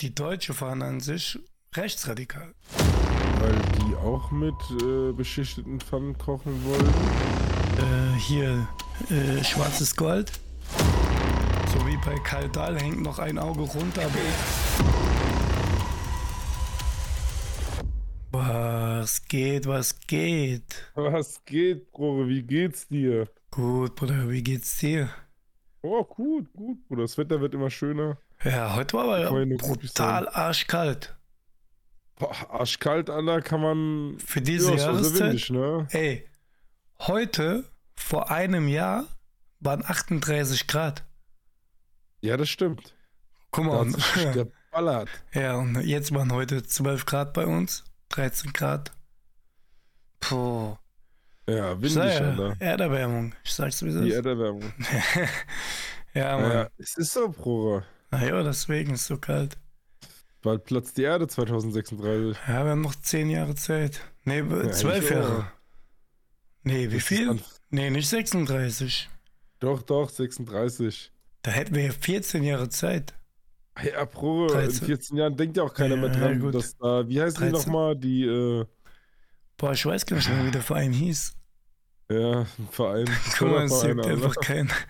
die deutsche Fahne an sich rechtsradikal. Weil die auch mit äh, beschichteten Pfannen kochen wollen. Äh, hier äh, schwarzes Gold. So wie bei Karl Dahl hängt noch ein Auge runter. Was geht, was geht? Was geht, Bruder? Wie geht's dir? Gut, Bruder, wie geht's dir? Oh, gut, gut, Bruder. Das Wetter wird immer schöner. Ja, heute war aber brutal arschkalt. Boah, arschkalt, Alter, kann man. Für diese Ja, ist Jahreszeit. windig, ne? Ey, heute, vor einem Jahr, waren 38 Grad. Ja, das stimmt. Guck mal, und, sich geballert. ja, und jetzt waren heute 12 Grad bei uns, 13 Grad. Puh. Ja, windig, sag Alter. Erderwärmung. Ich sag's wie es Die ist. Erderwärmung. ja, Mann. Ja, es ist so, Bruder. Naja, deswegen ist es so kalt. Bald platzt die Erde 2036. Ja, wir haben noch 10 Jahre Zeit. Nee, Ja, 12 eigentlich Jahre. Nee, wie viel? Nee, nicht 36. Doch, doch, 36. Da hätten wir ja 14 Jahre Zeit. Ja, Bruder, in 13. 14 Jahren denkt ja auch keiner Ja, mehr ja, dran, gut. dass da, wie heißt die 13. nochmal, die, äh, Boah, ich weiß gar nicht mehr, wie der Verein hieß. ja, ein Verein. Guck mal, es gibt einfach keinen.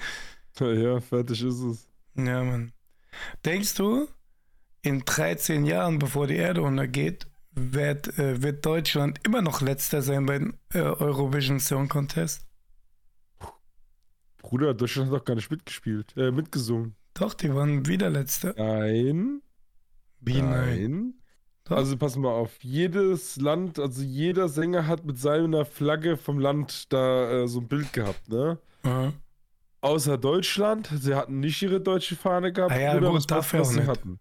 Ja, fertig ist es. Ja, Mann. Denkst du, in 13 Jahren, bevor die Erde untergeht, wird, äh, wird Deutschland immer noch letzter sein beim äh, Eurovision Song Contest? Bruder, Deutschland hat doch gar nicht mitgespielt, äh, mitgesungen. Doch, die waren wieder letzter. Nein, Wie nein? nein. Doch. Also pass mal auf, jedes Land, also jeder Sänger hat mit seiner Flagge vom Land da äh, so ein Bild gehabt, ne? Ja. Außer Deutschland, sie hatten nicht ihre deutsche Fahne gehabt. Ah ja, Bruder, gut, was dafür was auch sie nicht. hatten.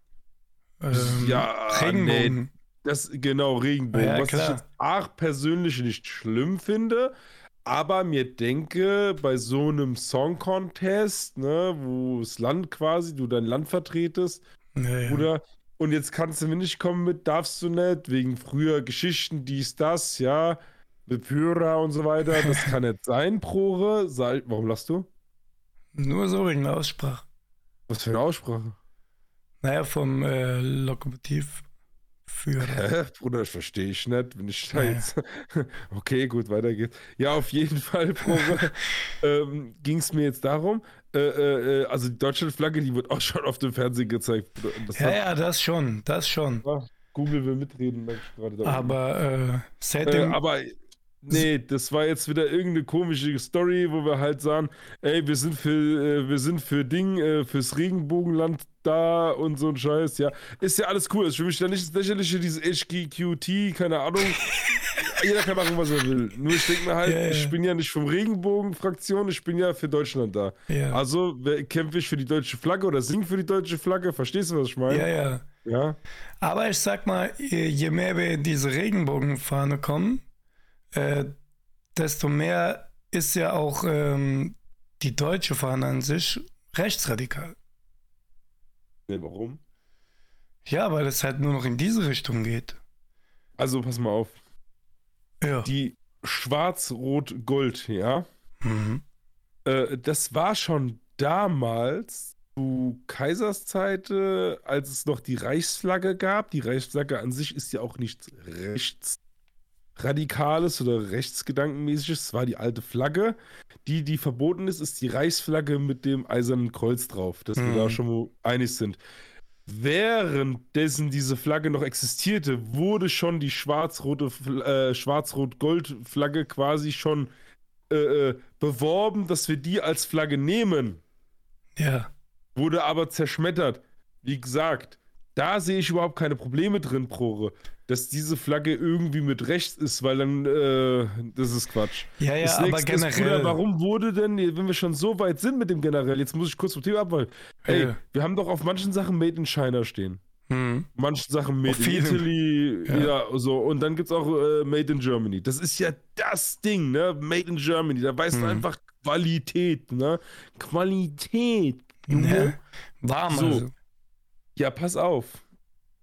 Ähm, Ja, Regenbogen. Das, genau, Regenbogen. Ja, was klar. ich jetzt auch persönlich nicht schlimm finde, aber mir denke, bei so einem Song Contest, ne, wo das Land quasi, du dein Land vertretest, Ja, ja. Bruder, und jetzt kannst du mir nicht kommen mit, darfst du nicht, wegen früher Geschichten, dies, das, ja, mit Führer und so weiter, das kann nicht sein, Prore. Warum lachst du? Nur so wegen der Aussprache. Was für eine Aussprache? Naja, vom äh, Lokomotivführer. Hä? Bruder, das verstehe ich nicht, wenn ich da Ja. jetzt. Okay, gut, weiter geht's. Ja, auf jeden Fall, Bruder, ähm, ging es mir jetzt darum, äh, äh, äh, also die Deutschlandflagge, die wird auch schon auf dem Fernsehen gezeigt. Das Ja, hat, ja, das schon, das schon. Google will mitreden, merke ich gerade da. Aber äh, Äh, seitdem. aber nee, das war jetzt wieder irgendeine komische Story, wo wir halt sagen, ey, wir sind für, äh, wir sind für Ding, äh, fürs Regenbogenland da und so ein Scheiß, ja. Ist ja alles cool. Ich will mich da nicht ins Lächerliche, dieses HGQT, keine Ahnung. Jeder kann machen, was er will. Nur ich denke mir halt, ja. ich bin ja nicht vom Regenbogen-Fraktion, ich bin ja für Deutschland da. ja. Also kämpfe ich für die deutsche Flagge oder sing für die deutsche Flagge. Verstehst du, was ich meine? ja, ja. ja. Aber ich sag mal, je je mehr wir in diese Regenbogenfahne kommen, äh, desto mehr ist ja auch ähm, die deutsche Fahne an sich rechtsradikal. Nee, warum? Ja, weil es halt nur noch in diese Richtung geht. Also pass mal auf. Ja. Die Schwarz-Rot-Gold, ja. Mhm. Äh, das war schon damals zu Kaiserszeiten, als es noch die Reichsflagge gab. Die Reichsflagge an sich ist ja auch nichts rechtsradikales oder rechtsgedankenmäßiges. Es war die alte Flagge. Die, die verboten ist, ist die Reichsflagge mit dem eisernen Kreuz drauf, dass wir Mhm. da schon mal einig sind. Währenddessen diese Flagge noch existierte, wurde schon die schwarz-rote, äh, schwarz-rot-gold-Flagge quasi schon äh, äh, beworben, dass wir die als Flagge nehmen, Ja. wurde aber zerschmettert. Wie gesagt, da sehe ich überhaupt keine Probleme drin, Prore, dass diese Flagge irgendwie mit rechts ist, weil dann, äh, das ist Quatsch. Ja, ja, das aber ist, generell. Bruder, warum wurde denn, wenn wir schon so weit sind mit dem generell, jetzt muss ich kurz vom Thema abweichen. Ey, Ja. wir haben doch auf manchen Sachen Made in China stehen. Mhm. Manchen Sachen Made in. Italy, Ja. ja. so. Und dann gibt es auch äh, Made in Germany. Das ist ja das Ding, ne? Made in Germany. Da weißt du Mhm. einfach Qualität, ne? Qualität. Ja. Warm So. also. Ja, pass auf.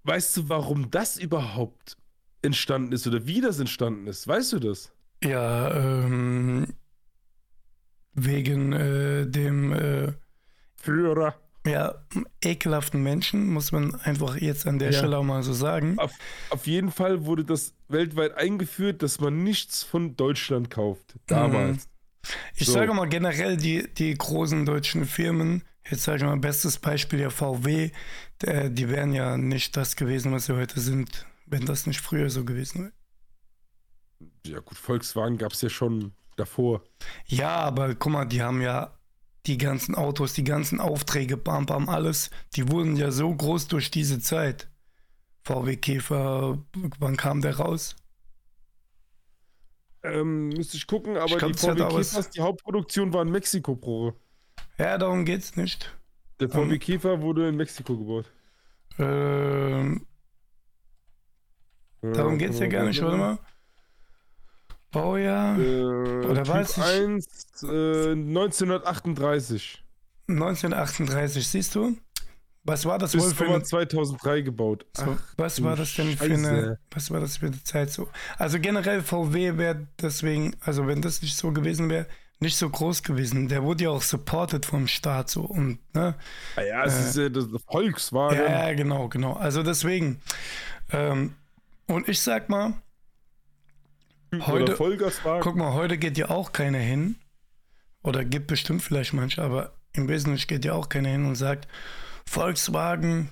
Weißt du, warum das überhaupt entstanden ist oder wie das entstanden ist? Weißt du das? Ja, ähm, wegen äh, dem, äh, Führer. ja, ekelhaften Menschen, muss man einfach jetzt an der Ja. Stelle auch mal so sagen. Auf, auf jeden Fall wurde das weltweit eingeführt, dass man nichts von Deutschland kauft. Damals. Ich So. sage mal generell, die, die großen deutschen Firmen, jetzt sage ich mal, bestes Beispiel ja VW, der, die wären ja nicht das gewesen, was sie heute sind, wenn das nicht früher so gewesen wäre. Ja, gut, Volkswagen gab es ja schon davor. Ja, aber guck mal, die haben ja die ganzen Autos, die ganzen Aufträge, bam, bam, alles, die wurden ja so groß durch diese Zeit. VW Käfer, wann kam der raus? Ähm, müsste ich gucken, aber glaub, die VW Käfers, die Hauptproduktion war in Mexiko, Bro. Ja, darum geht's nicht. Der VW Käfer wurde in Mexiko gebaut. Ähm, darum geht's ja gar nicht, warte mal. Baujahr Äh, Oder typ weiß ich- 1, äh, 1938. 1938, siehst du? Was war das wohl Bis für Sommer eine, 2003 gebaut. Ach, was war das denn für Scheiße. eine, was war das für eine Zeit so? Also generell VW wäre deswegen, also wenn das nicht so gewesen wäre, nicht so groß gewesen. Der wurde ja auch supported vom Staat so und ne? Ah ja, es äh, ist ja das Volkswagen. Ja, ja, genau, genau. Also deswegen. Ähm, und ich sag mal, heute-. Guck mal, heute geht ja auch keiner hin. Oder gibt bestimmt vielleicht manche, aber im Wesentlichen geht ja auch keiner hin und sagt, Volkswagen,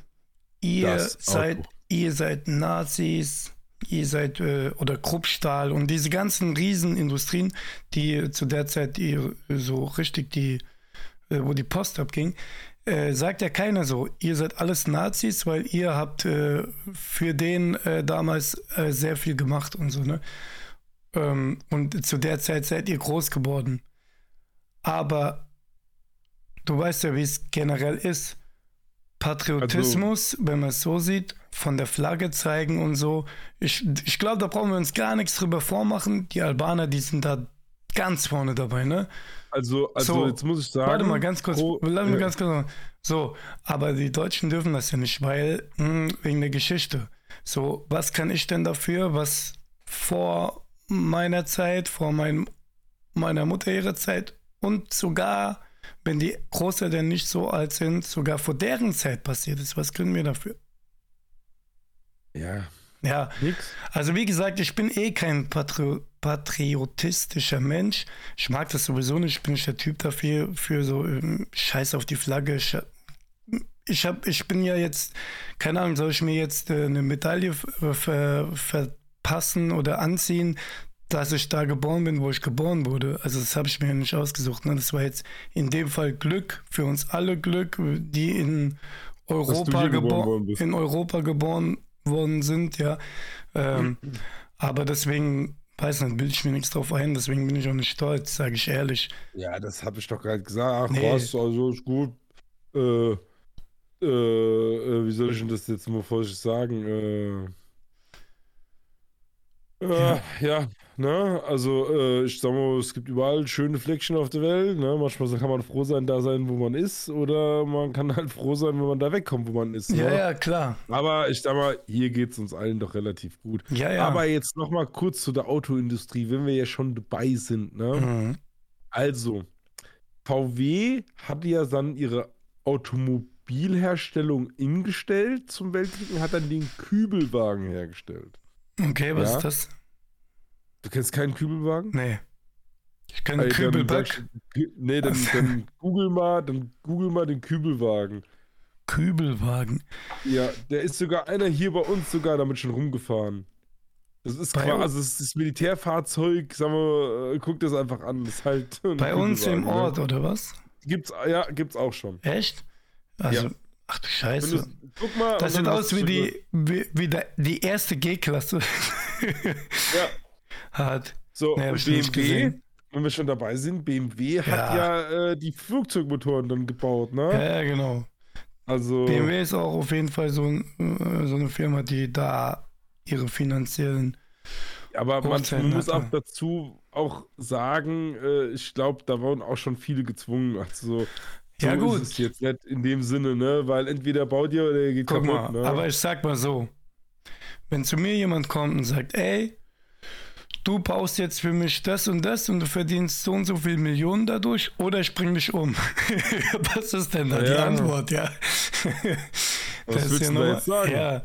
ihr Das seid, Auto. ihr seid Nazis, ihr seid äh, oder Kruppstahl und diese ganzen Riesenindustrien, die zu der Zeit die, so richtig die, äh, wo die Post abging, äh, sagt ja keiner so, ihr seid alles Nazis, weil ihr habt äh, für den äh, damals äh, sehr viel gemacht und so, ne? Ähm, und zu der Zeit seid ihr groß geworden. Aber du weißt ja, wie es generell ist. Patriotismus, wenn man es so sieht, von der Flagge zeigen und so. Ich, ich glaube, da brauchen wir uns gar nichts drüber vormachen. Die Albaner, die sind da ganz vorne dabei, ne? Also, also So, jetzt muss ich sagen. Warte mal ganz kurz. pro- lass mich ja. ganz kurz sagen. So, aber die Deutschen dürfen das ja nicht, weil mh, wegen der Geschichte. So, was kann ich denn dafür, was vor meiner Zeit, vor meinem, meiner Mutter ihrer Zeit und sogar, wenn die Großeltern nicht so alt sind, sogar vor deren Zeit passiert ist. Was können wir dafür? Ja, Ja, nix. also wie gesagt, ich bin eh kein Patri patriotistischer Mensch. Ich mag das sowieso nicht. Ich bin nicht der Typ dafür, für so ähm, Scheiß auf die Flagge. Ich, ich, hab, ich bin ja jetzt, keine Ahnung, soll ich mir jetzt äh, eine Medaille ver, verpassen oder anziehen, dass ich da geboren bin, wo ich geboren wurde. Also das habe ich mir nicht ausgesucht. Ne? Das war jetzt in dem Fall Glück, für uns alle Glück, die in Europa, geboren gebo worden bist. in Europa geboren worden sind, ja. Ähm, aber deswegen, weiß nicht, bilde ich mir nichts drauf ein, deswegen bin ich auch nicht stolz, sage ich ehrlich. Ja, das habe ich doch gerade gesagt. Ach Nee. was, also ist gut. Äh, äh, äh, wie soll ich denn das jetzt mal vorsichtig sagen? Äh, äh, Ja. ja. Ne? Also, äh, ich sag mal, es gibt überall schöne Fleckchen auf der Welt. Ne? Manchmal kann man froh sein, da sein, wo man ist, oder man kann halt froh sein, wenn man da wegkommt, wo man ist. Ja, ne? ja, klar. Aber ich sag mal, hier geht es uns allen doch relativ gut. Ja, ja. Aber jetzt noch mal kurz zu der Autoindustrie, wenn wir ja schon dabei sind. Ne? Mhm. Also, VW hat ja dann ihre Automobilherstellung ingestellt zum Weltkrieg und hat dann den Kübelwagen hergestellt. Okay, was Ja? ist das? Du kennst keinen Kübelwagen? Nee. Ich kenne dann Kübelback. Nee, dann, dann google mal, dann google mal den Kübelwagen. Kübelwagen. Ja, der ist sogar einer hier bei uns sogar damit schon rumgefahren. Das ist Bei quasi, also das, ist das Militärfahrzeug, sagen wir, äh, guck das einfach an. Das ist halt Bei uns im Kübelwagen, Ort, oder was? Ne? Gibt's, ja, gibt's auch schon. Echt? Also, Ja. ach du Scheiße. du's- guck mal. Das sieht aus wie die, wie, wie die erste G-Klasse Ja, hat. so, nicht BMW, wenn wir schon dabei sind, BMW hat Ja. ja äh, die Flugzeugmotoren dann gebaut, ne? Ja, ja, genau. Also, BMW ist auch auf jeden Fall so, ein, äh, so eine Firma, die da ihre finanziellen. aber man, muss auch dazu auch sagen, äh, ich glaube, da wurden auch schon viele gezwungen. Also, so Ja, gut. ist es jetzt nicht in dem Sinne, ne? Weil entweder baut ihr oder ihr geht Guck kaputt, mal, ne? aber ich sag mal so: Wenn zu mir jemand kommt und sagt, ey, du baust jetzt für mich das und das und du verdienst so und so viel Millionen dadurch oder ich bring dich um. Was ist denn da Ja. die Antwort, ja? Was Das ist willst ja du normal. jetzt sagen? Ja,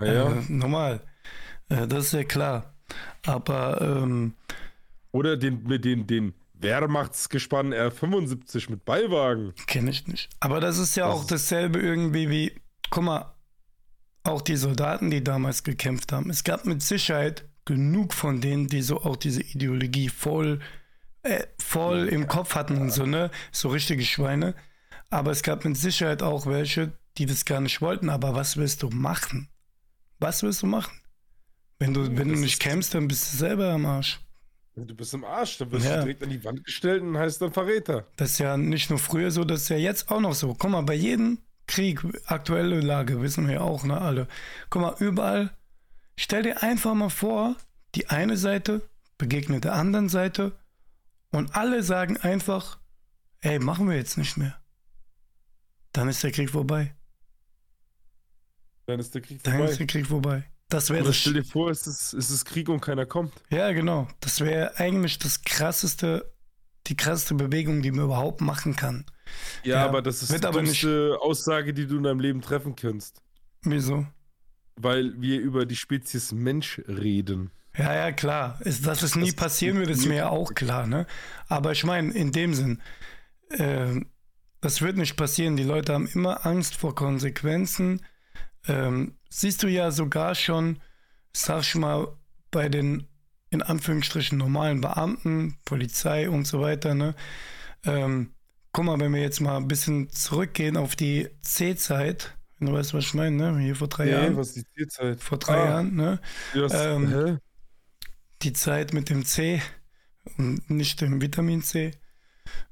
Ja, ja. Äh, normal. Äh, das ist ja klar. Aber ähm, Oder den, mit den, den Wehrmachtsgespann R75 mit Beiwagen. kenne ich nicht. Aber das ist ja Das auch ist- dasselbe irgendwie wie, guck mal, auch die Soldaten, die damals gekämpft haben. Es gab mit Sicherheit genug von denen, die so auch diese Ideologie voll, äh, voll im Kopf hatten und so, ne? So richtige Schweine. Aber es gab mit Sicherheit auch welche, die das gar nicht wollten. Aber was willst du machen? Was willst du machen? Wenn du, wenn du nicht kämpfst, dann bist du selber am Arsch. Du bist im Arsch, dann wirst Ja. du direkt an die Wand gestellt und heißt dann Verräter. Das ist ja nicht nur früher so, das ist ja jetzt auch noch so. Guck mal, bei jedem Krieg, aktuelle Lage, wissen wir ja auch, ne, alle. Guck mal, überall, stell dir einfach mal vor, die eine Seite begegnet der anderen Seite und alle sagen einfach, ey, machen wir jetzt nicht mehr. Dann ist der Krieg vorbei. Dann ist der Krieg Dann vorbei. ist der Krieg vorbei. Das wäre das. stell dir vor, es ist, es ist Krieg und keiner kommt. Ja, genau. Das wäre eigentlich das krasseste, die krasseste Bewegung, die man überhaupt machen kann. Ja, Ja, aber das ist die dümmste Aussage, die du in deinem Leben treffen kannst. Wieso? Weil wir über die Spezies Mensch reden. Ja, ja, klar. Ist, dass es nie Das passieren wird, ist mir ja auch klar, ne? Aber ich meine, in dem Sinn, ähm, das wird nicht passieren. Die Leute haben immer Angst vor Konsequenzen. Ähm, siehst du ja sogar schon, sag ich mal, bei den in Anführungsstrichen normalen Beamten, Polizei und so weiter, ne? Ähm, guck mal, wenn wir jetzt mal ein bisschen zurückgehen auf die C-Zeit, du weißt, was ich meine, ne? Hier vor drei Nee, Jahren. was ist die Zielzeit? Vor drei Ah, Jahren, ne? Was, Ähm, hä? die Zeit mit dem C und nicht dem Vitamin C.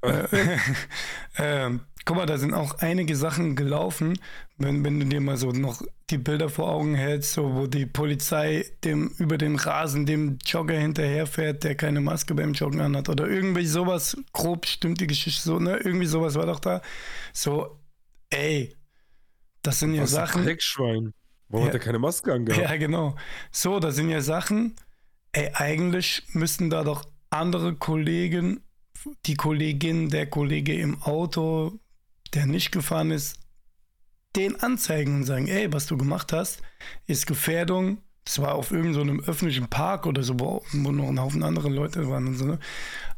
Äh, ähm, guck mal, da sind auch einige Sachen gelaufen, wenn, wenn du dir mal so noch die Bilder vor Augen hältst, so wo die Polizei dem über den Rasen dem Jogger hinterherfährt, der keine Maske beim Joggen anhat oder irgendwie sowas, grob stimmt die Geschichte so, ne? Irgendwie sowas war doch da. So, ey, das sind ja Was ein Sachen. Dreckschwein. Warum Ja. hat er keine Maske angehabt? Ja, genau. So, das sind ja Sachen, ey, eigentlich müssten da doch andere Kollegen, die Kollegin, der Kollege im Auto, der nicht gefahren ist, den anzeigen und sagen, ey, was du gemacht hast, ist Gefährdung. Das war auf irgendeinem so öffentlichen Park oder so, wo, wo noch ein Haufen andere Leute waren und so. ne?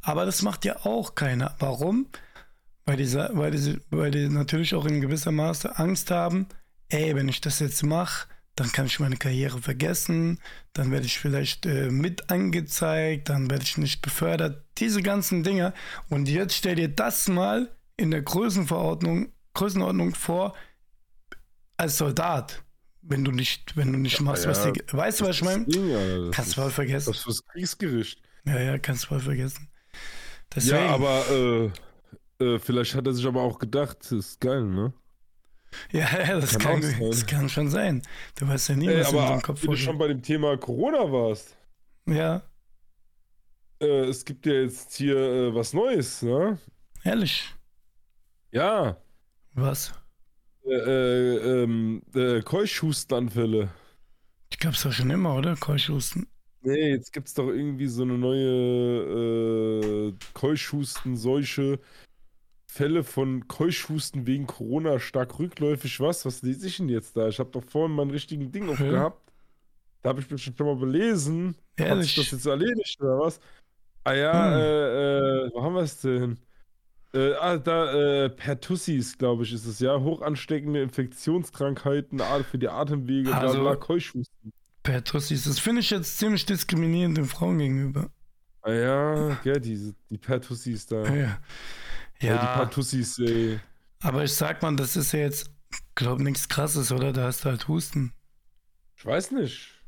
Aber das macht ja auch keiner. Warum? Weil die, weil, die, weil die natürlich auch in gewisser Maße Angst haben, ey, wenn ich das jetzt mache, dann kann ich meine Karriere vergessen, dann werde ich vielleicht äh, mit angezeigt, dann werde ich nicht befördert, diese ganzen Dinge. Und jetzt stell dir das mal in der Größenverordnung, Größenordnung vor, als Soldat, wenn du nicht, wenn du nicht machst, was ja, dir, weißt du, was ich meine? Das das Kannst du voll vergessen. Das ist fürs Kriegsgericht. Ja, ja, kannst du voll vergessen. Deswegen, Ja, aber äh, äh, vielleicht hat er sich aber auch gedacht, das ist geil, ne? ja, das, Kann kann, das kann schon sein. Du weißt ja nie, Ey, was in aber deinem Kopf wenn du schon vorgeht. bei dem Thema Corona warst, Ja, äh, es gibt ja jetzt hier äh, was Neues, ne? ehrlich. Ja, Was? äh, äh, ähm, äh. Die gab's doch schon immer, oder? Keuchhusten. Nee, jetzt gibt's doch irgendwie so eine neue äh, Keuchhusten-Seuche. Fälle von Keuchhusten wegen Corona stark rückläufig. Was? Was lese ich denn jetzt da? Ich habe doch vorhin meinen richtigen Ding aufgehabt. Da habe ich mich schon mal belesen. Hat sich Ehrlich. das jetzt erledigt oder was? Ah ja, Hm. äh, äh, wo haben wir es denn? Äh, ah, da, äh, Pertussis, glaube ich, ist es ja. Hochansteckende Infektionskrankheiten für die Atemwege, bla Also- bla, Keuchhusten. Pertussis. Das finde ich jetzt ziemlich diskriminierend den Frauen gegenüber. Ah ja, gell, diese, die Pertussis da. Ja. Ja, die Ja, Pertussis, ey. aber ich sag mal, das ist ja jetzt, glaub nichts krasses, oder? Da hast du halt Husten. Ich weiß nicht.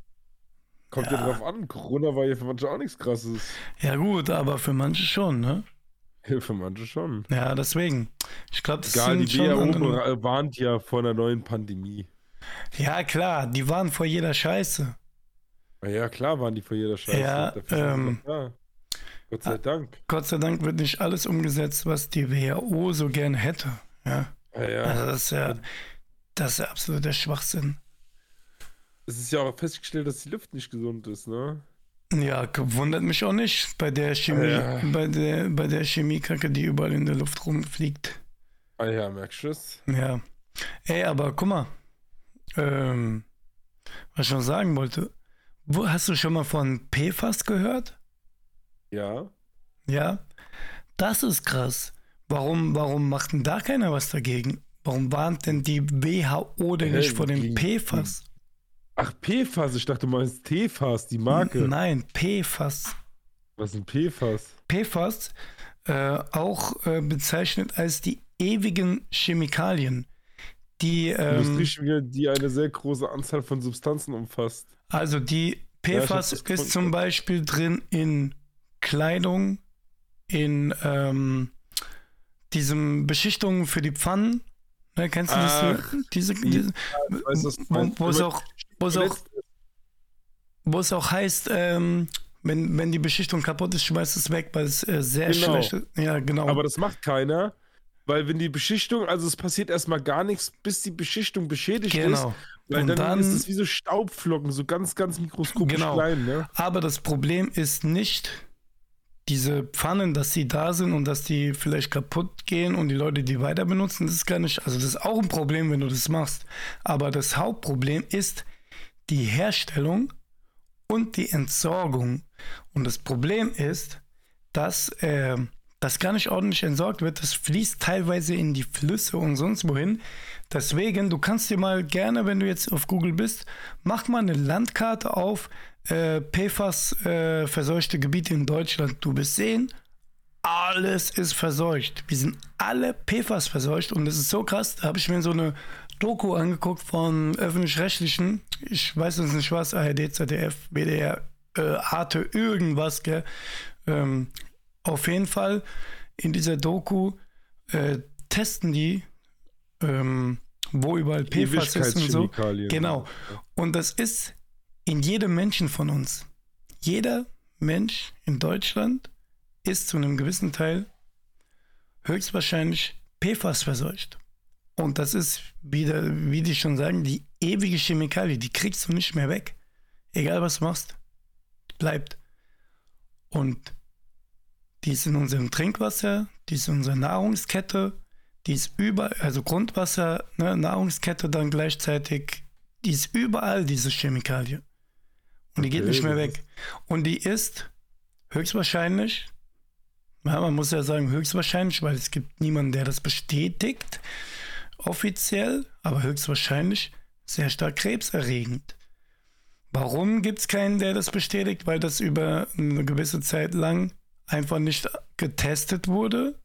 Kommt ja. Ja. drauf an. Corona war ja für manche auch nichts krasses. Ja, gut, aber für manche schon, ne? Ja, für manche schon. Ja, deswegen. Ich glaube, das Egal, sind die schon WHO andere. ra- warnt ja vor einer neuen Pandemie. Ja, klar, die waren vor jeder Scheiße. Ja, klar waren die vor jeder Scheiße. Ja, ähm, da. Gott sei Dank. Gott sei Dank wird nicht alles umgesetzt, was die WHO so gerne hätte. Ja, Ja, ja. also das ist ja, das ist ja absoluter Schwachsinn. Es ist ja auch festgestellt, dass die Luft nicht gesund ist, ne? Ja, wundert mich auch nicht bei der Chemie, Ja. bei der, bei der Chemiekacke, die überall in der Luft rumfliegt. Ah ja, merkst du es? Ja. Ey, aber guck mal. Ähm, was ich schon sagen wollte. Wo, hast du schon mal von PFAS gehört? Ja. Ja. Das ist krass. Warum, warum macht denn da keiner was dagegen? Warum warnt denn die WHO denn Hä, nicht vor dem PFAS? Ach, PFAS, ich dachte, du meinst TFAS, die Marke. Nein, PFAS. Was ist ein PFAS? PFAS äh, auch äh, bezeichnet als die ewigen Chemikalien, die ähm, die eine sehr große Anzahl von Substanzen umfasst. also die Ja, PFAS das ist zum Beispiel drin in Kleidung, in ähm, diesem Beschichtungen für die Pfannen. Ne, kennst du Ach, das? Diese, diese, weiß, was du wo, wo, es auch, wo, es auch, wo es auch heißt, ähm, wenn, wenn die Beschichtung kaputt ist, schmeißt es weg, weil es äh, sehr Genau. schlecht ist. Ja, genau. Aber das macht keiner, weil wenn die Beschichtung, also es passiert erstmal gar nichts, bis die Beschichtung beschädigt ist. genau. Weil Und dann, dann- ist es wie so Staubflocken, so ganz, ganz mikroskopisch Genau. klein, ne? Aber das Problem ist nicht diese Pfannen, dass sie da sind und dass die vielleicht kaputt gehen und die Leute die weiter benutzen. Das ist gar nicht, also das ist auch ein Problem, wenn du das machst. Aber das Hauptproblem ist die Herstellung und die Entsorgung. Und das Problem ist, dass äh, das gar nicht ordentlich entsorgt wird. Das fließt teilweise in die Flüsse und sonst wohin. Deswegen, du kannst dir mal gerne, wenn du jetzt auf Google bist, mach mal eine Landkarte auf, äh, PFAS äh, verseuchte Gebiete in Deutschland. Du wirst sehen, alles ist verseucht. Wir sind alle PFAS verseucht und das ist so krass. Da habe ich mir so eine Doku angeguckt von öffentlich-rechtlichen. Ich weiß jetzt nicht was, ARD, ZDF, WDR, äh, Arte, irgendwas, gell. Ähm, auf jeden Fall in dieser Doku äh, testen die, ähm, wo überall PFAS ist und so. Genau. Und das ist in jedem Menschen von uns. Jeder Mensch in Deutschland ist zu einem gewissen Teil höchstwahrscheinlich PFAS verseucht. Und das ist, wie, der, wie die schon sagen, die ewige Chemikalie. Die kriegst du nicht mehr weg. Egal was du machst. Bleibt. Und die ist in unserem Trinkwasser, die ist in unserer Nahrungskette, die ist überall, also Grundwasser, ne, Nahrungskette dann gleichzeitig, die ist überall, diese Chemikalie. Und die geht nicht mehr weg. Und die ist höchstwahrscheinlich, ja, man muss ja sagen höchstwahrscheinlich, weil es gibt niemanden, der das bestätigt, offiziell, aber höchstwahrscheinlich sehr stark krebserregend. Warum gibt es keinen, der das bestätigt? Weil das über eine gewisse Zeit lang einfach nicht getestet wurde.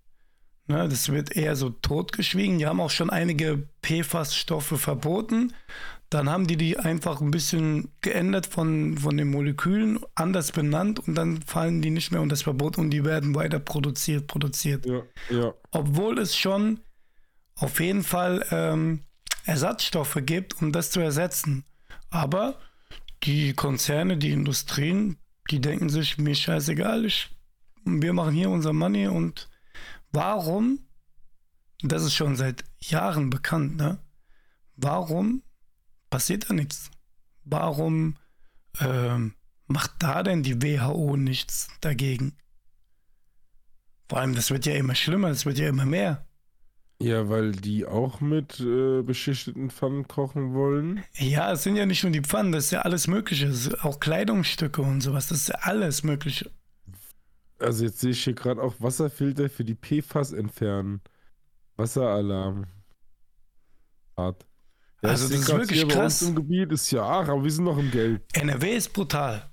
Ne, das wird eher so totgeschwiegen. Die haben auch schon einige PFAS-Stoffe verboten. Dann haben die die einfach ein bisschen geändert von, von den Molekülen, anders benannt und dann fallen die nicht mehr unter das Verbot und die werden weiter produziert, produziert Ja, ja. obwohl es schon auf jeden Fall ähm, Ersatzstoffe gibt, um das zu ersetzen. Aber die Konzerne, die Industrien, die denken sich, mir scheißegal, ich, wir machen hier unser Money und warum, das ist schon seit Jahren bekannt, ne? Warum passiert da nichts? Warum ähm, macht da denn die WHO nichts dagegen? Vor allem, das wird ja immer schlimmer, es wird ja immer mehr. Ja, weil die auch mit äh, beschichteten Pfannen kochen wollen. Ja, es sind ja nicht nur die Pfannen, das ist ja alles Mögliche. Auch Kleidungsstücke und sowas, das ist ja alles Mögliche. Also jetzt sehe ich hier gerade auch Wasserfilter für die PFAS entfernen. Wasseralarm. Hart. Ja, Also ich das ist wirklich krass. im Gebiet ist ja, ach, aber wir sind noch im Gelb. NRW ist brutal.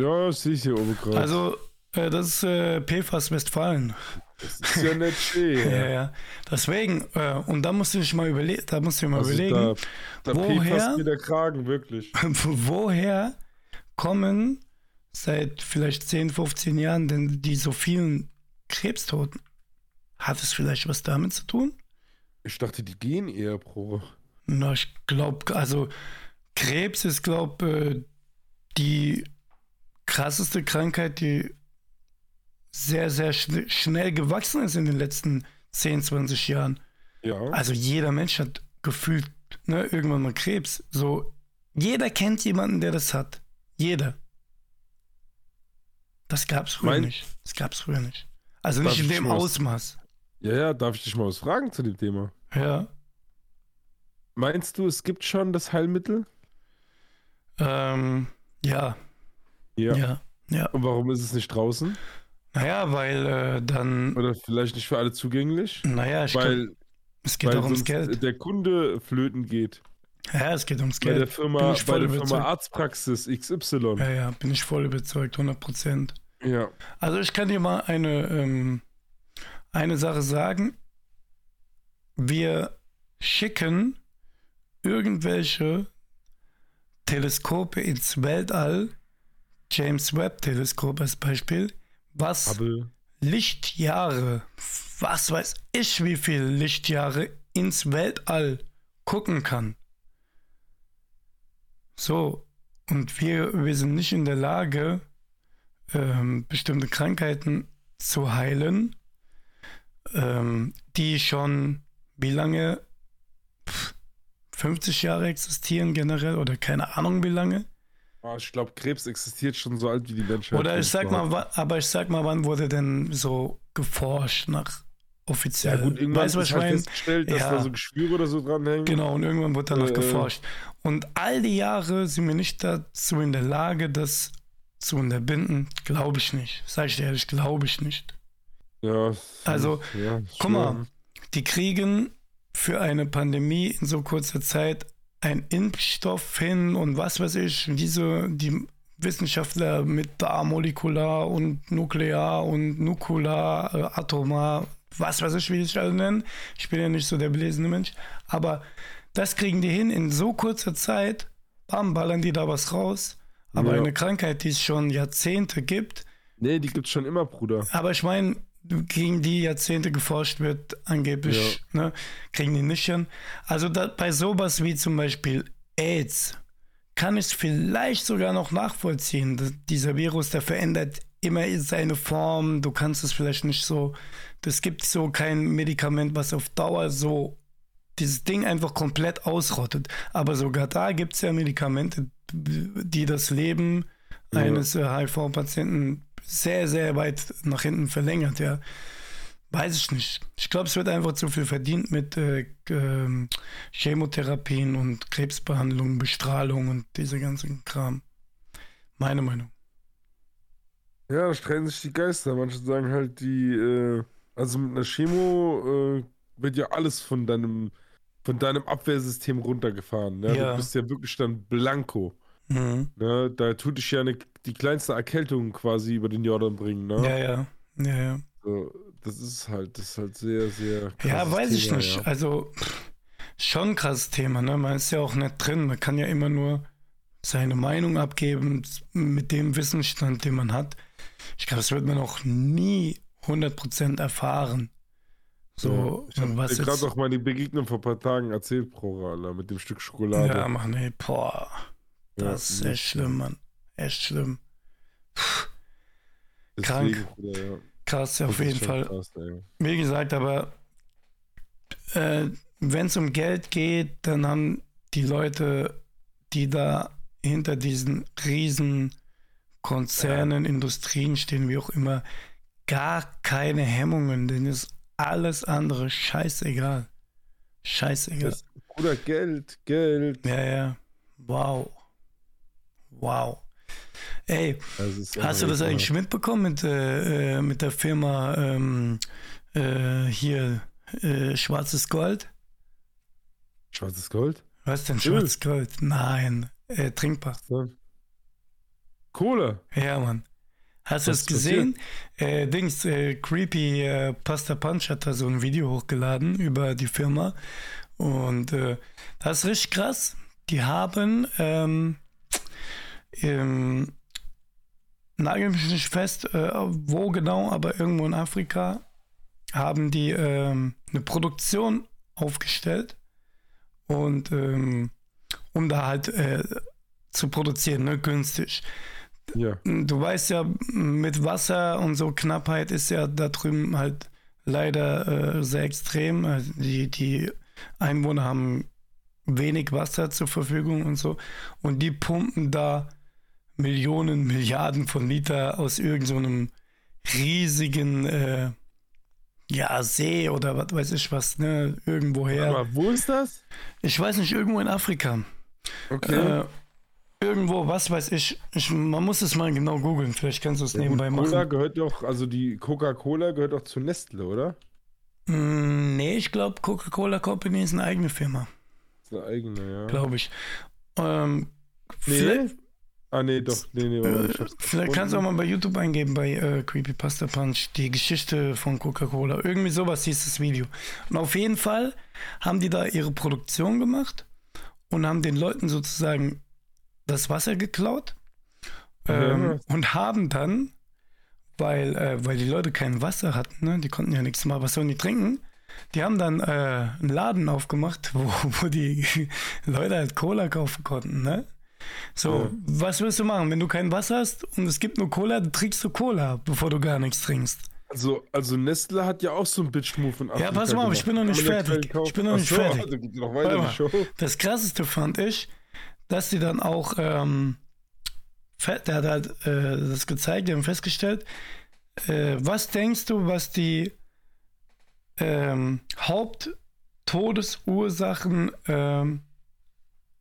Ja, sehe ich hier oben gerade. Also, äh, das ist äh, PFAS Westfalen. das ist ja nicht schön. Ja, ja. Deswegen, äh, und da musst du dich mal überlegen, da musst du dir mal Also überlegen, da, da woher- PFAS mir der Kragen, wirklich. woher kommen seit vielleicht 10, 15 Jahren denn die so vielen Krebstoten? Hat es vielleicht was damit zu tun? Ich dachte, die gehen eher pro. Na, ich glaube, also Krebs ist, glaube die krasseste Krankheit, die sehr, sehr schn schnell gewachsen ist in den letzten 10, 20 Jahren. Ja. Also jeder Mensch hat gefühlt ne, irgendwann mal Krebs. So, jeder kennt jemanden, der das hat. Jeder. Das gab's früher Mein- nicht. Das gab's früher nicht. Also Darf nicht in ich dem was- Ausmaß. Ja, ja, darf ich dich mal was fragen zu dem Thema? Ja. Meinst du, es gibt schon das Heilmittel? Ähm, ja. Ja. Ja. Und warum ist es nicht draußen? Naja, weil äh, dann, Oder vielleicht nicht für alle zugänglich? naja, ich glaub, Weil, es geht weil auch ums Geld. der Kunde flöten geht. Ja, es geht ums Bei der Geld. Firma, Bin ich bei voll der überzeugt. Firma Arztpraxis XY. Ja, ja, bin ich voll überzeugt, 100 Prozent. Ja. Also ich kann dir mal eine, ähm, eine Sache sagen. Wir schicken irgendwelche Teleskope ins Weltall, James Webb Teleskop als Beispiel, was Hubble. Lichtjahre, was weiß ich, wie viel Lichtjahre ins Weltall gucken kann. So, und wir, wir sind nicht in der Lage, ähm, bestimmte Krankheiten zu heilen, ähm, die schon wie lange? Pff, 50 Jahre existieren generell oder keine Ahnung wie lange. Ah, ich glaube, Krebs existiert schon so alt wie die Menschheit. Oder ich sag mal, aber ich sag mal, wann wurde denn so geforscht nach Ja, offiziell? gut, irgendwann weißt was ich halt festgestellt, dass Ja. da so Geschwüre oder so dranhängen. Genau, und irgendwann wurde danach Äh, geforscht. Und all die Jahre sind wir nicht dazu in der Lage, das zu unterbinden. Glaube ich nicht. Sag ich dir ehrlich, glaube ich nicht. Ja. Also, ja, guck mal. Die kriegen für eine Pandemie in so kurzer Zeit einen Impfstoff hin und was weiß ich, diese, die Wissenschaftler mit da molekular und nuklear und nukular, äh, atomar, was weiß ich, wie sich alle nennen. Ich bin ja nicht so der belesene Mensch, aber das kriegen die hin in so kurzer Zeit, bam, ballern die da was raus. Aber Ja. eine Krankheit, die es schon Jahrzehnte gibt, Nee, die gibt's schon immer, Bruder. aber ich meine, gegen die Jahrzehnte geforscht wird, angeblich, ne, kriegen die nicht hin. Also da, bei sowas wie zum Beispiel AIDS kann ich vielleicht sogar noch nachvollziehen. Das, dieser Virus, der verändert immer seine Form. Du kannst es vielleicht nicht so. Es gibt so kein Medikament, was auf Dauer so dieses Ding einfach komplett ausrottet. Aber sogar da gibt es ja Medikamente, die das Leben Ja. eines äh, HIV-Patienten sehr, sehr weit nach hinten verlängert, ja. Weiß ich nicht. Ich glaube, es wird einfach zu viel verdient mit äh, ähm, Chemotherapien und Krebsbehandlung, Bestrahlung und dieser ganzen Kram. Meine Meinung. Ja, da streiten sich die Geister. Manche sagen halt, die, äh, also mit einer Chemo äh, wird ja alles von deinem, von deinem Abwehrsystem runtergefahren. Ne? Ja. Du bist ja wirklich dann blanko. Mhm. Ne? Da tut dich ja eine, die kleinste Erkältung quasi über den Jordan bringen. Ne? Ja, ja. Ja, ja. So, das ist halt, das ist halt sehr, sehr Ja, krasses weiß ich Thema, nicht. Ja. Also schon ein krasses Thema, ne? Man ist ja auch nicht drin. Man kann ja immer nur seine Meinung abgeben mit dem Wissensstand, den man hat. Ich glaube, das wird man auch nie 100% erfahren. So, ich habe dir gerade auch meine Begegnung vor ein paar Tagen erzählt, Pro Alter, mit dem Stück Schokolade. Ja, Mann, ey, boah. Ja, Das ist echt schlimm, Mann. Echt schlimm. deswegen, krank. Bruder, ja. Krass, auf jeden Fall. krass. Wie gesagt, aber äh, wenn es um Geld geht, dann haben die Leute, die da hinter diesen riesen Konzernen, Industrien stehen, wie auch immer, gar keine Hemmungen, denn ist alles andere scheißegal. Scheißegal. Das, Bruder, Geld, Geld. Ja, ja. Wow. Wow. Ey, Hast du das eigentlich mitbekommen mit, äh, äh, mit der Firma ähm, äh, hier äh, Schwarzes Gold? Schwarzes Gold? Was denn. Schwarzes Gold? Nein, äh, trinkbar. Kohle. Ja, Mann. Hast du es gesehen? Äh, Dings, äh, Creepy äh, Pasta Punch hat da so ein Video hochgeladen über die Firma. Und äh, das ist richtig krass. Die haben, ähm, ähm, nagel mich nicht fest, äh, wo genau, aber irgendwo in Afrika haben die ähm, eine Produktion aufgestellt und ähm, um da halt äh, zu produzieren, ne, günstig. Ja. Du weißt ja, mit Wasser und so Knappheit ist ja da drüben halt leider äh, sehr extrem. Also die, die Einwohner haben wenig Wasser zur Verfügung und so. Und die pumpen da Millionen, Milliarden von Liter aus irgendeinem so riesigen äh, ja, See oder was weiß ich was, ne? Irgendwoher. Aber wo ist das? Ich weiß nicht, irgendwo in Afrika. Okay. Äh, irgendwo, was weiß ich. ich. Man muss es mal genau googeln, vielleicht kannst du es nebenbei machen. Cola gehört doch, also die Coca-Cola gehört doch zu Nestle, oder? Mm, nee, ich glaube, Coca-Cola Company ist eine eigene Firma. ist eine eigene, ja. Glaube ich. Ähm, nee? Ah, nee, doch. Nee, nee, hab's vielleicht kannst du auch mal bei YouTube eingeben, bei äh, Creepypasta Punch, die Geschichte von Coca-Cola. Irgendwie sowas hieß das Video. Und auf jeden Fall haben die da ihre Produktion gemacht und haben den Leuten sozusagen das Wasser geklaut ähm, Ja. und haben dann, weil, äh, weil die Leute kein Wasser hatten, ne? die konnten ja nichts mal, was sollen die trinken? Die haben dann äh, einen Laden aufgemacht, wo, wo die Leute halt Cola kaufen konnten, ne? So, Ja. was willst du machen? Wenn du kein Wasser hast und es gibt nur Cola, dann trinkst du Cola, bevor du gar nichts trinkst. Also, also Nestle hat ja auch so einen Bitch-Move in Afrika pass mal auf, ich bin noch nicht ja fertig. Ich bin noch nicht so, fertig. Also noch mal. Das krasseste fand ich, dass die dann auch, ähm, der hat halt äh, das gezeigt, die haben festgestellt, äh, was denkst du, was die ähm, Haupttodesursachen ähm,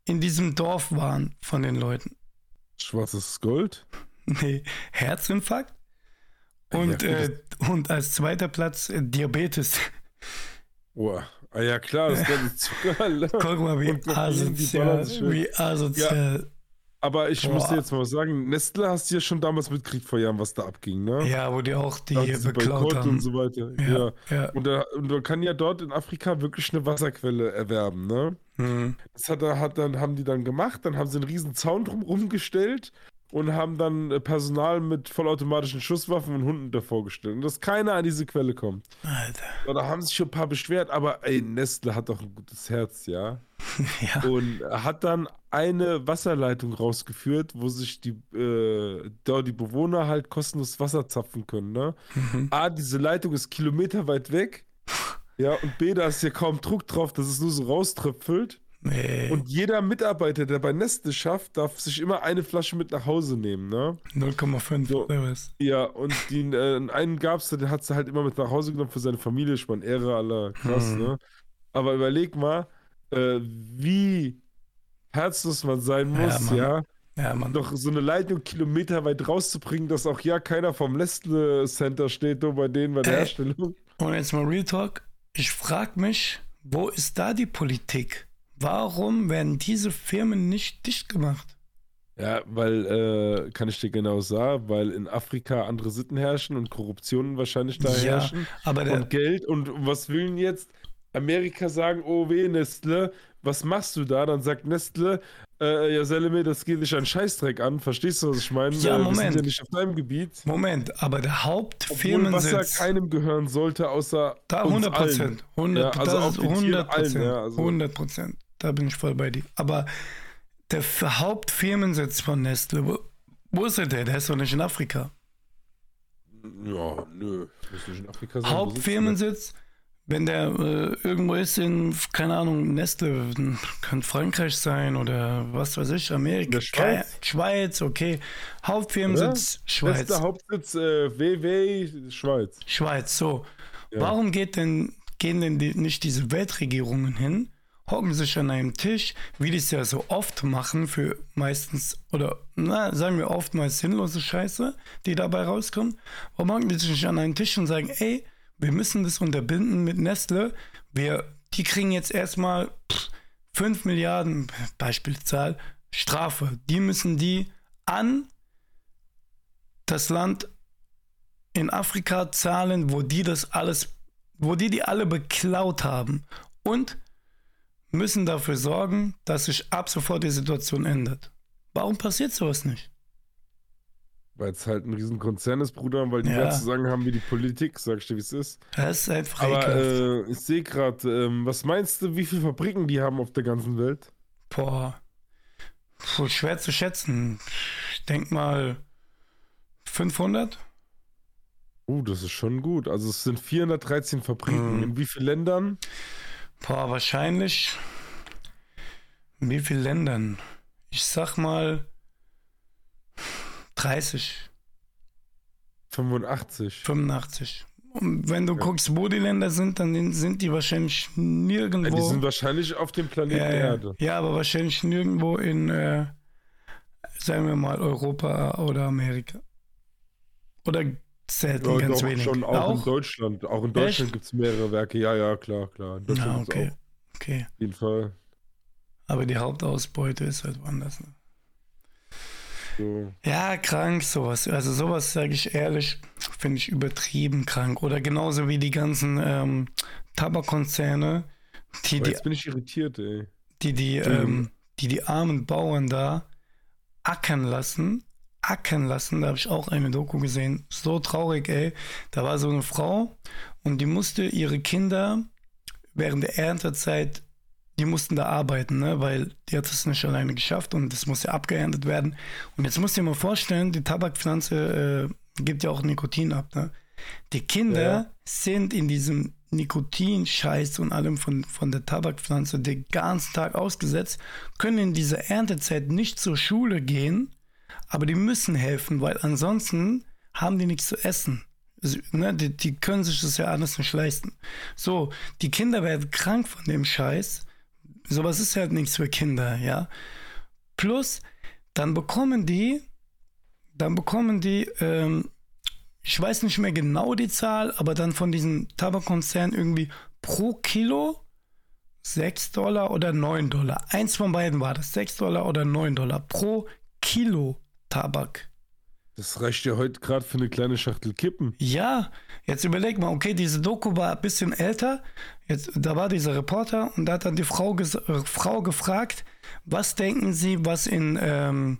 in diesem Dorf waren von den Leuten? Schwarzes Gold? Nee, Herzinfarkt und, Ja, äh, und als zweiter Platz äh, Diabetes. Boah. Ah ja, klar, das ganze Zucker. Alter. Guck mal, wie asozial, wie asozial. Aber ich Boah. muss dir jetzt mal was sagen. Nestle hast du ja schon damals mitgekriegt vor Jahren, was da abging, ne? Ja, wo die auch die sie beklaut haben. und so weiter. Ja, Ja. ja. Und, da, und man kann ja dort in Afrika wirklich eine Wasserquelle erwerben, ne? Hm. Das hat, hat dann, haben die dann gemacht, dann haben sie einen riesen Zaun drumherum gestellt und haben dann äh, Personal mit vollautomatischen Schusswaffen und Hunden davor gestellt. Und dass keiner an diese Quelle kommt. Alter. Da haben sich schon ein paar beschwert, aber ey, Nestle hat doch ein gutes Herz, ja. Ja. Und hat dann eine Wasserleitung rausgeführt, wo sich die, äh, da die Bewohner halt kostenlos Wasser zapfen können, ne? Mhm. A, diese Leitung ist kilometerweit weg. Ja, und B, da ist ja kaum Druck drauf, dass es nur so rauströpfelt. Nee, Und jeder Mitarbeiter, der bei Nestle schafft, darf sich immer eine Flasche mit nach Hause nehmen, ne? 0,5 So. Ja, und den äh, einen gab's, den hat sie halt immer mit nach Hause genommen für seine Familie. Ich meine, Ehre aller, krass, Hm. ne? Aber überleg mal, äh, wie herzlos man sein muss, ja, Ja, Mann. doch so eine Leitung kilometerweit rauszubringen, dass auch ja keiner vom Nestle Center steht, nur bei denen bei der Ey. Herstellung. Und jetzt mal Real Talk. Ich frage mich, wo ist da die Politik? Warum werden diese Firmen nicht dicht gemacht? Ja, weil, äh, kann ich dir genau sagen, weil in Afrika andere Sitten herrschen und Korruptionen wahrscheinlich da Ja, herrschen. aber und Geld und was will denn jetzt Amerika sagen, oh weh, Nestle, was machst du da? Dann sagt Nestle, äh, ja Seleme, das geht dich einen Scheißdreck an, verstehst du, was ich meine? Ja, äh, Wir sind Moment. ja nicht auf deinem Gebiet. Moment, aber der Obwohl Hauptfirmensitz, Wasser keinem gehören sollte, außer da uns 100 allen. Prozent, 100, Ja, also das auf ist den Tieren 100 allen, Prozent, ja, also- 100 Prozent, da bin ich voll bei dir. Aber der Hauptfirmensitz von Nestle, wo, wo ist der? Der ist doch nicht in Afrika. Ja, nö. Muss nicht in Afrika sein. wo? Hauptfirmensitz, wenn der äh, irgendwo ist in, keine Ahnung, Nestle, kann Frankreich sein oder was weiß ich, Amerika, Schweiz? Schweiz, okay. Hauptfirmensitz, Schweiz. Nestle Hauptsitz äh, WW Schweiz. Schweiz, so. Ja. Warum geht denn, gehen denn die, nicht diese Weltregierungen hin, hocken sich an einem Tisch, wie die es ja so oft machen, für meistens, oder na, sagen wir oftmals sinnlose Scheiße, die dabei rauskommt. Warum hocken die sich nicht an einen Tisch und sagen, ey, wir müssen das unterbinden mit Nestle, wir, die kriegen jetzt erstmal pff, 5 Milliarden, Beispielzahl, Strafe. Die müssen die an das Land in Afrika zahlen, wo die das alles, wo die die alle beklaut haben und müssen dafür sorgen, dass sich ab sofort die Situation ändert. Warum passiert sowas nicht? Weil es halt ein Riesenkonzern ist, Bruder, und weil die Ja. mehr zu sagen haben wie die Politik, sag ich dir, wie es ist. Das ist einfach Aber äh, ich sehe gerade, ähm, was meinst du, wie viele Fabriken die haben auf der ganzen Welt? Boah. Puh, schwer zu schätzen. Ich denk mal 500? Uh, das ist schon gut. Also es sind 413 Fabriken. Mhm. In wie vielen Ländern? Boah, wahrscheinlich. In wie vielen Ländern? Ich sag mal 30, 85. 85. Und wenn du Ja. guckst, wo die Länder sind, dann sind die wahrscheinlich nirgendwo. Ja, die sind wahrscheinlich auf dem Planeten ja, ja. Erde. ja, aber wahrscheinlich nirgendwo in, äh, sagen wir mal, Europa oder Amerika. Oder selten Ja, ganz doch, wenig. schon auch, in Deutschland. Auch in Deutschland gibt es mehrere Werke. Ja, ja, klar, klar. In Deutschland Ah, gibt's okay. auch. Okay. Auf jeden Fall. Aber die Hauptausbeute ist halt woanders. Ne? So. Ja, krank sowas. Also sowas, sage ich ehrlich, finde ich übertrieben krank. Oder genauso wie die ganzen ähm, Tabakkonzerne, die Aber die, jetzt bin ich irritiert, ey. die, die, ähm, die die armen Bauern da ackern lassen. Ackern lassen, da habe ich auch eine Doku gesehen. So traurig, ey. Da war so eine Frau und die musste ihre Kinder während der Erntezeit, die mussten da arbeiten, ne? weil die hat es nicht alleine geschafft und das muss ja abgeerntet werden. Und jetzt musst du dir mal vorstellen, die Tabakpflanze äh, gibt ja auch Nikotin ab. Ne? Die Kinder Ja. sind in diesem Nikotinscheiß und allem von, von der Tabakpflanze den ganzen Tag ausgesetzt, können in dieser Erntezeit nicht zur Schule gehen, aber die müssen helfen, weil ansonsten haben die nichts zu essen. Also, ne, die, die können sich das ja alles nicht leisten. So, die Kinder werden krank von dem Scheiß. Sowas ist halt nichts für Kinder, ja. Plus, dann bekommen die, dann bekommen die, ähm, ich weiß nicht mehr genau die Zahl, aber dann von diesem Tabakkonzern irgendwie pro Kilo 6 Dollar oder 9 Dollar. Eins von beiden war das, 6 Dollar oder 9 Dollar pro Kilo Tabak. Das reicht ja heute gerade für eine kleine Schachtel Kippen. Ja, jetzt überleg mal, okay, diese Doku war ein bisschen älter. Jetzt, da war dieser Reporter und da hat dann die Frau, äh, Frau gefragt, was denken Sie, was in, ähm,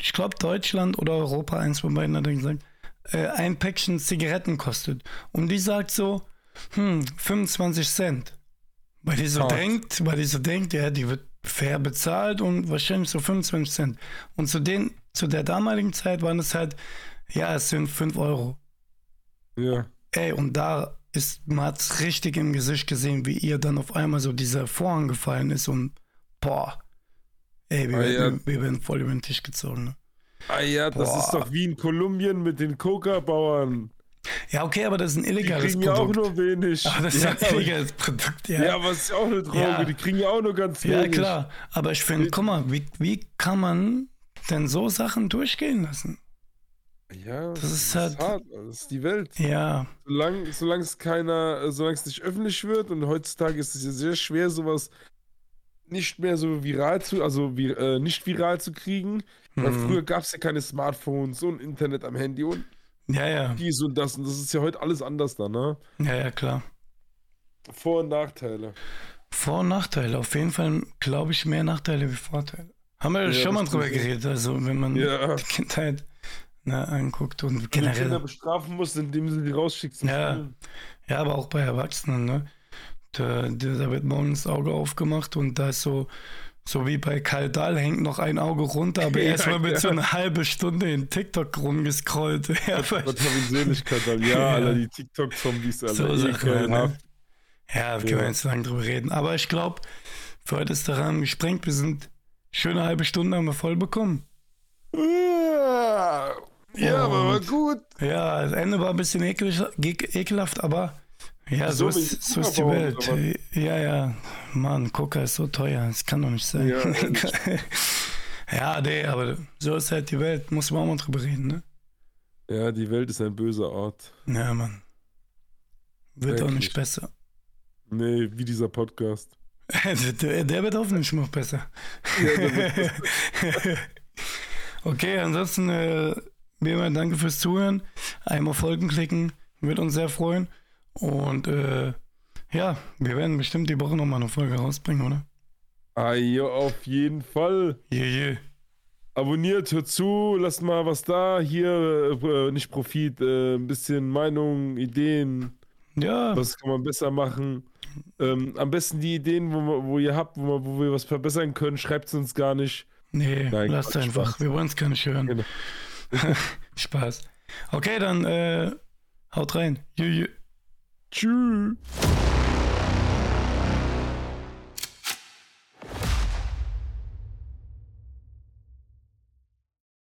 ich glaube, Deutschland oder Europa, eins von beiden hat er gesagt, äh, ein Päckchen Zigaretten kostet. Und die sagt so, hm, 25 Cent. Weil die so Hart. denkt, weil die so denkt, ja, die wird fair bezahlt und wahrscheinlich so 25 Cent. Und zu den, zu der damaligen Zeit waren es halt, ja, es sind 5 Euro. Ja. Ey, und da ist, man hat's richtig im Gesicht gesehen, wie ihr dann auf einmal so dieser Vorhang gefallen ist und boah. Ey, wir, Ah, werden, ja. wir werden voll über den Tisch gezogen. Ne? Ah ja, das Boah. ist doch wie in Kolumbien mit den Coca-Bauern. Ja, okay, aber das ist ein Die illegales kriegen ja auch Produkt. nur wenig. aber das ist ja, ja ein illegales Produkt, ja. ja, aber es ist ja auch eine Droge. Ja. Die kriegen ja auch nur ganz Ja, wenig. klar. Aber ich finde, guck mal, wie, wie kann man denn so Sachen durchgehen lassen? Ja, Das ist halt- hart. Das ist die Welt. Ja, Solange, solange es keiner, solange es nicht öffentlich wird und heutzutage ist es ja sehr schwer, sowas nicht mehr so viral zu, also vi äh, nicht viral zu kriegen. Weil Mhm. früher gab es ja keine Smartphones und Internet am Handy und ja, ja, dies und das. Und das ist ja heute alles anders da, ne? ja, ja, klar. Vor- und Nachteile. Vor- und Nachteile. Auf jeden Fall, glaube ich, mehr Nachteile wie Vorteile. Haben wir Ja, schon mal drüber geredet. Also, wenn man Ja. die Kindheit ne, anguckt und Wenn du Kinder generell. bestrafen musst, indem sie rausschickst. zum Ja. Spielen. Ja, aber auch bei Erwachsenen, ne? Da, da, da wird morgens das Auge aufgemacht und da ist so, so wie bei Karl Dahl hängt noch ein Auge runter, aber Ja, erstmal wird ja. so eine halbe Stunde in TikTok rumgescrollt. Ja, Gott hab ihn Seligkeit, Alter. Ja, Ja. Alter, die TikTok-Zombies, Alter. So Sachen, ne? Ekelhaft. ja wir können Ja. jetzt lang drüber reden. Aber ich glaube, für heute ist der Rahmen gesprengt. Wir sind schöne halbe Stunde haben wir voll bekommen. Ja, ja aber war Und- gut. Ja, das Ende war ein bisschen ekelig, ge- ekelhaft, aber ja, so, So ist, so ist die Welt. aber- Ja, ja, Mann, Coca ist so teuer, das kann doch nicht sein. Ja, ja, nee, aber so ist halt die Welt, muss man auch mal drüber reden, ne? Ja, die Welt ist ein böser Ort. Ja, Mann. Wird auch Wirklich. nicht besser. Nee, wie dieser Podcast. der, der wird hoffentlich noch besser. Ja, wird okay, ansonsten, äh, wie immer, danke fürs Zuhören. Einmal Folgen klicken, wird uns sehr freuen. Und äh, ja, wir werden bestimmt die Woche nochmal eine Folge rausbringen, oder? Ah, ja, auf jeden Fall. Yeah, yeah. Abonniert, hört zu, lasst mal was da. Hier, äh, nicht Profit, äh, ein bisschen Meinung, Ideen. Ja, Was kann man besser machen? Ähm, am besten die Ideen, wo, wir- wo ihr habt, wo, wir- wo wir was verbessern können, schreibt es uns gar nicht. nee, Nein, lasst Quatsch, einfach. Spaß. Wir wollen es gar nicht hören. Genau. Spaß. Okay, dann äh, haut rein. Jü, jü. Tschüss.